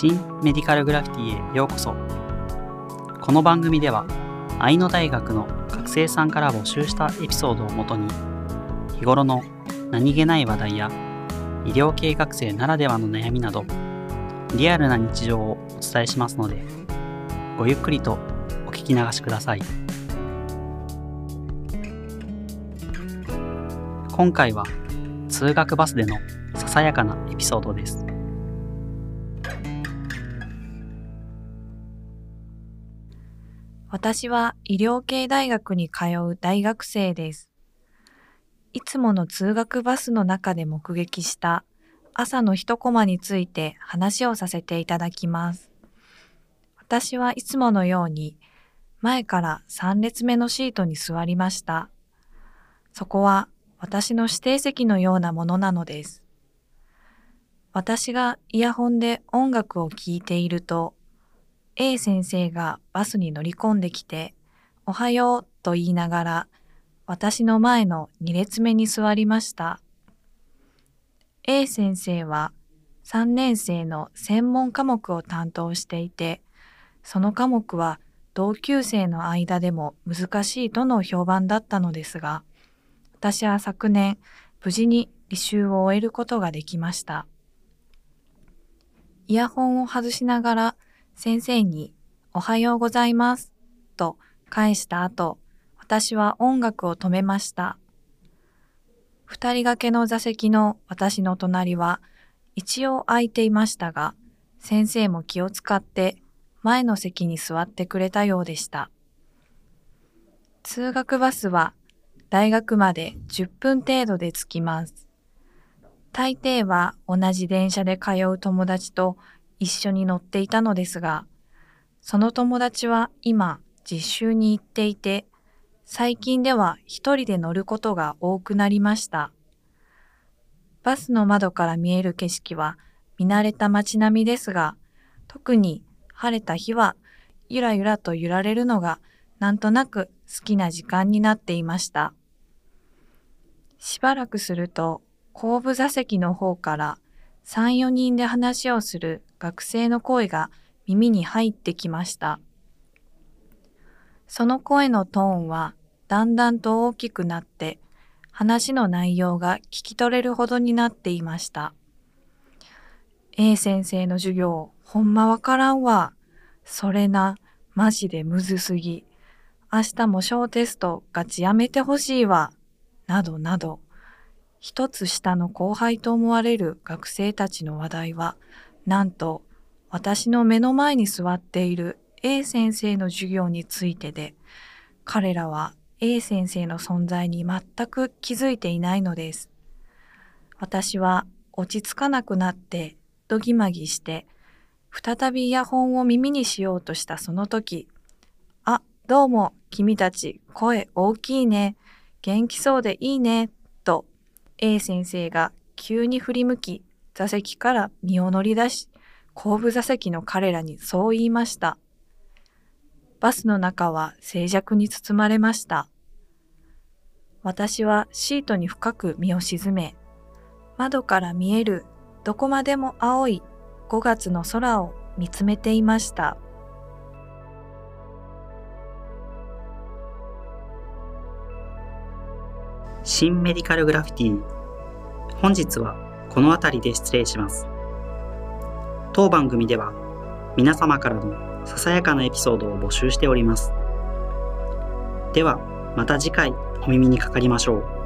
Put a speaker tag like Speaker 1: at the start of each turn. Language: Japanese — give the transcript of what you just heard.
Speaker 1: 新メディカルグラフィティへようこそ。この番組では愛の大学の学生さんから募集したエピソードをもとに日頃の何気ない話題や医療系学生ならではの悩みなどリアルな日常をお伝えしますのでごゆっくりとお聞き流しください。今回は通学バスでのささやかなエピソードです。
Speaker 2: 私は医療系大学に通う大学生です。いつもの通学バスの中で目撃した朝の一コマについて話をさせていただきます。私はいつものように前から3列目のシートに座りました。そこは私の指定席のようなものなのです。私がイヤホンで音楽を聴いていると A 先生がバスに乗り込んできて、おはようと言いながら、私の前の2列目に座りました。A 先生は3年生の専門科目を担当していて、その科目は同級生の間でも難しいとの評判だったのですが、私は昨年無事に履修を終えることができました。イヤホンを外しながら先生におはようございますと返した後、私は音楽を止めました。二人掛けの座席の私の隣は一応空いていましたが、先生も気を使って前の席に座ってくれたようでした。通学バスは大学まで10分程度で着きます。大抵は同じ電車で通う友達と一緒に乗っていたのですが、その友達は今実習に行っていて、最近では一人で乗ることが多くなりました。バスの窓から見える景色は見慣れた街並みですが、特に晴れた日はゆらゆらと揺られるのがなんとなく好きな時間になっていました。しばらくすると後部座席の方から3、4人で話をする学生の声が耳に入ってきました。その声のトーンはだんだんと大きくなって、話の内容が聞き取れるほどになっていました。A 先生の授業、ほんまわからんわ。それな、マジでむずすぎ。明日も小テストガチやめてほしいわ。などなど。一つ下の後輩と思われる学生たちの話題は、なんと私の目の前に座っている A 先生の授業についてで、彼らは A 先生の存在に全く気づいていないのです。私は落ち着かなくなって、どぎまぎして、再びイヤホンを耳にしようとしたその時、あ、どうも、君たち、声大きいね。元気そうでいいね。と、A 先生が急に振り向き、座席から身を乗り出し、後部座席の彼らにそう言いました。バスの中は静寂に包まれました。私はシートに深く身を沈め、窓から見えるどこまでも青い5月の空を見つめていました。
Speaker 1: 新メディカルグラフィティ本日はこの辺りで失礼します。当番組では皆様からのささやかなエピソードを募集しております。ではまた次回お耳にかかりましょう。